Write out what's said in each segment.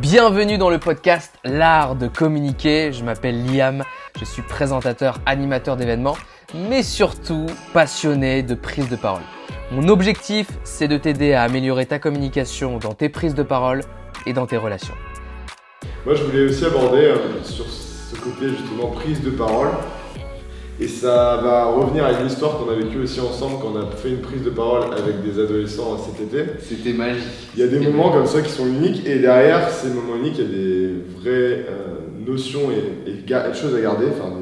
Bienvenue dans le podcast L'art de communiquer. Je m'appelle Liam, je suis présentateur, animateur d'événements, mais surtout passionné de prise de parole. Mon objectif, c'est de t'aider à améliorer ta communication dans tes prises de parole et dans tes relations. Moi, je voulais aussi aborder euh, sur ce côté justement prise de parole. Et ça va revenir à une histoire qu'on a vécue aussi ensemble quand on a fait une prise de parole avec des adolescents cet été. C'était magique. Il y a des moments comme ça qui sont uniques et derrière ces moments uniques, il y a des vraies euh, notions et, et, choses à garder, enfin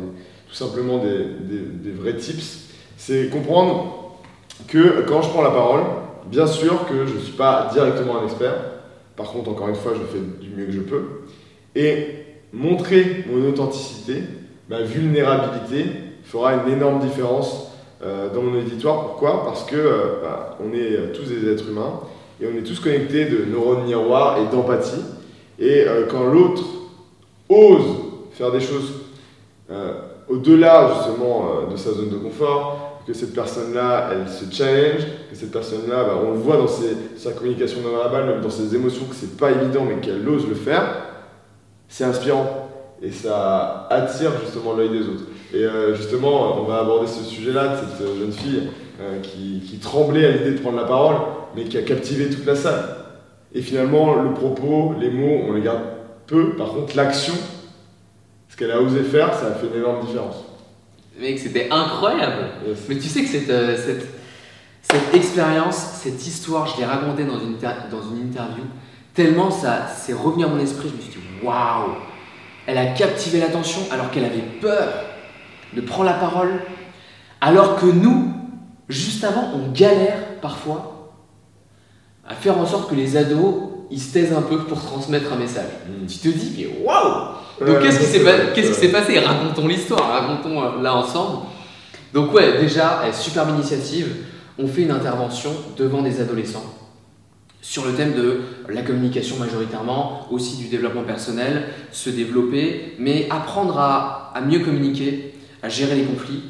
tout simplement des, des, des vrais tips. C'est comprendre que quand je prends la parole, bien sûr que je ne suis pas directement un expert. Par contre, encore une fois, je fais du mieux que je peux. Et montrer mon authenticité, ma vulnérabilité, fera une énorme différence euh, dans mon auditoire. Pourquoi? Parce que euh, bah, on est euh, tous des êtres humains et on est tous connectés de neurones miroirs et d'empathie. Et quand l'autre ose faire des choses au-delà justement de sa zone de confort, que cette personne-là, elle se challenge, que cette personne-là, bah, on le voit dans sa communication non verbale, même dans ses émotions, que c'est pas évident, mais qu'elle ose le faire, c'est inspirant et ça attire justement l'œil des autres. Et euh, justement, on va aborder ce sujet-là de cette euh, jeune fille euh, qui, qui, tremblait à l'idée de prendre la parole, mais qui a captivé toute la salle. Et finalement, le propos, les mots, on les garde peu. Par contre, l'action, ce qu'elle a osé faire, ça a fait une énorme différence. Mec, c'était incroyable. Mais tu sais que cette, cette, cette expérience, cette histoire, je l'ai racontée dans une, dans une interview, tellement ça s'est revenu à mon esprit, je me suis dit, waouh Elle a captivé l'attention alors qu'elle avait peur de prendre la parole, alors que nous, juste avant, on galère parfois à faire en sorte que les ados, ils se taisent un peu pour transmettre un message. Hmm. Tu te dis, mais waouh Donc qu'est-ce qui s'est passé? Racontons l'histoire, racontons euh, là ensemble. Donc ouais, déjà, superbe initiative, on fait une intervention devant des adolescents sur le thème de la communication majoritairement, aussi du développement personnel, se développer, mais apprendre à, à mieux communiquer, à gérer les conflits.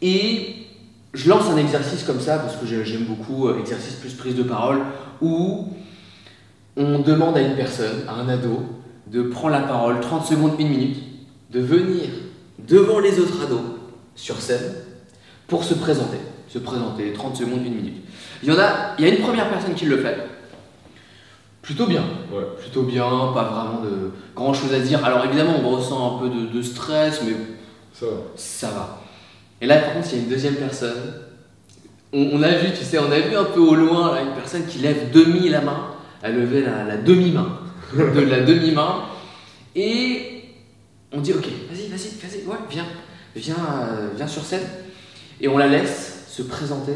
Et je lance un exercice comme ça, parce que j'aime beaucoup, euh, exercice plus prise de parole, où on demande à une personne, à un ado, de prendre la parole 30 secondes, une minute, de venir devant les autres ados sur scène pour se présenter. Se présenter 30 secondes, une minute. Il y en a, il y a une première personne qui le fait. Plutôt bien. Plutôt bien, pas vraiment de grand chose à dire. Alors évidemment, on ressent un peu de, de stress, mais ça va. Ça va. Et là, par contre, il y a une deuxième personne. On, a vu, tu sais, on a vu un peu au loin une personne qui lève demi la main. Elle levait la, demi-main. de la demi-main. Et on dit, ok, vas-y, vas-y, vas-y, ouais, viens, viens, euh, viens sur scène. Et on la laisse se présenter.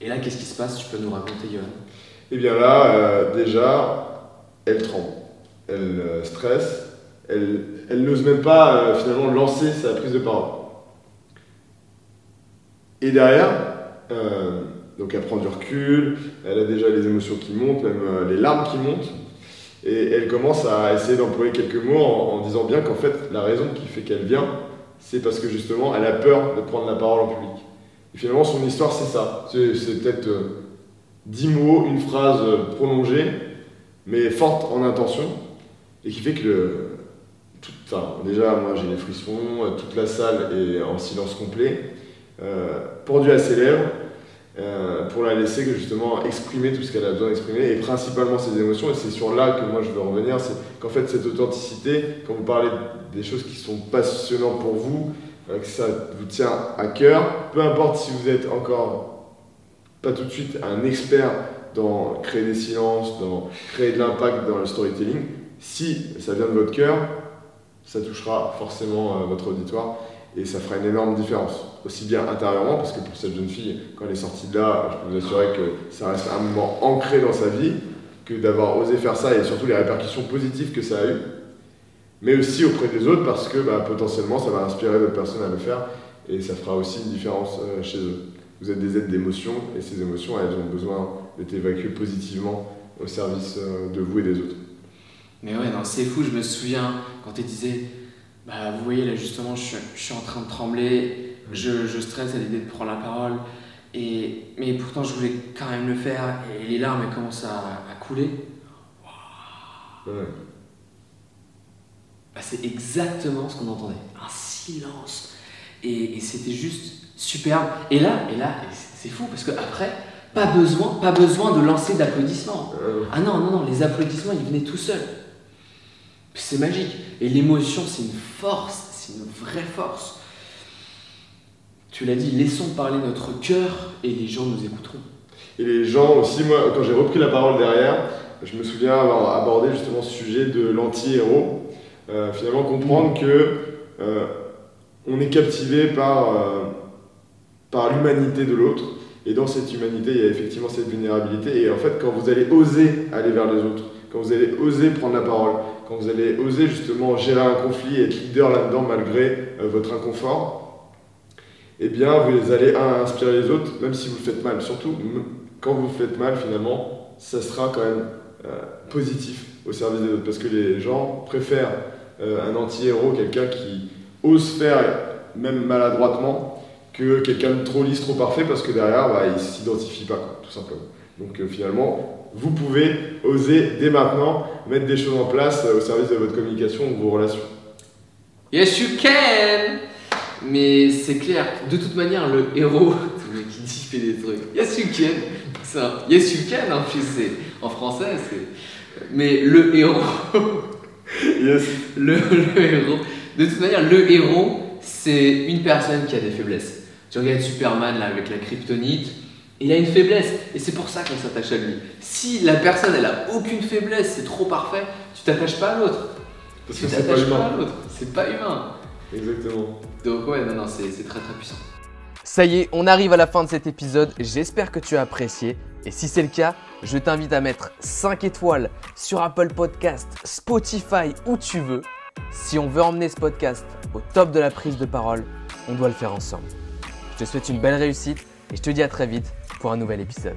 Et là, qu'est-ce qui se passe? Tu peux nous raconter, Johan Eh bien là, euh, déjà, elle tremble. Elle euh, stresse elle, n'ose même pas euh, finalement lancer sa prise de parole. Et derrière, euh, donc elle prend du recul, elle a déjà les émotions qui montent, même euh, les larmes qui montent, et elle commence à essayer d'employer quelques mots en, disant bien qu'en fait la raison qui fait qu'elle vient, c'est parce que justement elle a peur de prendre la parole en public. Et finalement son histoire c'est ça, c'est peut-être dix mots, une phrase prolongée, mais forte en intention, et qui fait que déjà, moi j'ai les frissons, euh, toute la salle est en silence complet, euh, pendue à ses lèvres, euh, pour la laisser justement exprimer tout ce qu'elle a besoin d'exprimer et principalement ses émotions. Et c'est sur là que moi je veux revenir, c'est qu'en fait cette authenticité, quand vous parlez des choses qui sont passionnantes pour vous, que ça vous tient à cœur, peu importe si vous êtes encore pas tout de suite un expert dans créer des silences, dans créer de l'impact dans le storytelling, si ça vient de votre cœur, ça touchera forcément euh, votre auditoire et ça fera une énorme différence. Aussi bien intérieurement, parce que pour cette jeune fille, quand elle est sortie de là, je peux vous assurer que ça reste un moment ancré dans sa vie, que d'avoir osé faire ça et surtout les répercussions positives que ça a eu, mais aussi auprès des autres parce que bah, potentiellement ça va inspirer d'autres personnes à le faire et ça fera aussi une différence euh, chez eux. Vous êtes des êtres d'émotions et ces émotions, elles ont besoin d'être évacuées positivement au service euh, de vous et des autres. Mais ouais, non, c'est fou, je me souviens quand tu disais, bah vous voyez là justement, je, suis en train de trembler, je, je stresse à l'idée de prendre la parole, et, mais pourtant je voulais quand même le faire, et les larmes elles commencent à, couler. Ouais. Bah, c'est exactement ce qu'on entendait. Un silence. Et, et c'était juste superbe. Et là, et là, c'est fou parce qu'après, pas besoin, pas besoin de lancer d'applaudissements. Euh, Ah non, non, non, les applaudissements, ils venaient tout seuls. C'est magique. Et l'émotion, c'est une force, c'est une vraie force. Tu l'as dit, laissons parler notre cœur et les gens nous écouteront. Et les gens aussi, moi, quand j'ai repris la parole derrière, je me souviens avoir abordé justement ce sujet de l'anti-héros. Euh, finalement, comprendre que euh, on est captivé par, euh, par l'humanité de l'autre. Et dans cette humanité, il y a effectivement cette vulnérabilité. Et en fait, quand vous allez oser aller vers les autres, quand vous allez oser prendre la parole, quand vous allez oser justement gérer un conflit et être leader là-dedans malgré euh, votre inconfort, eh bien, vous allez inspirer les autres, même si vous le faites mal. Surtout, quand vous le faites mal, finalement, ça sera quand même euh, positif au service des autres. Parce que les gens préfèrent euh, un anti-héros, quelqu'un qui ose faire, même maladroitement, que quelqu'un de trop lisse, trop parfait, parce que derrière, bah, il ne s'identifie pas, tout simplement. Donc euh, finalement, vous pouvez oser dès maintenant mettre des choses en place euh, au service de votre communication ou de vos relations. Yes, you can Mais c'est clair, de toute manière, le héros, le mec qui dit fait des trucs. Yes, you can C'est un- Yes, you can, en plus, c'est. En français, c'est. Mais le héros. Yes. Le, le héros. De toute manière, le héros, c'est une personne qui a des faiblesses. Tu regardes Superman là, avec la kryptonite, il a une faiblesse et c'est pour ça qu'on s'attache à lui. Si la personne elle a aucune faiblesse, c'est trop parfait, tu t'attaches pas à l'autre. Parce Tu que c'est pas t'attaches pas humain. à l'autre, c'est pas humain. Exactement. Donc ouais, non, non, c'est c'est très très puissant. Ça y est, on arrive à la fin de cet épisode. J'espère que tu as apprécié. Et si c'est le cas, je t'invite à mettre 5 étoiles sur Apple Podcast, Spotify, où tu veux. Si on veut emmener ce podcast au top de la prise de parole, on doit le faire ensemble. Je te souhaite une belle réussite et je te dis à très vite pour un nouvel épisode.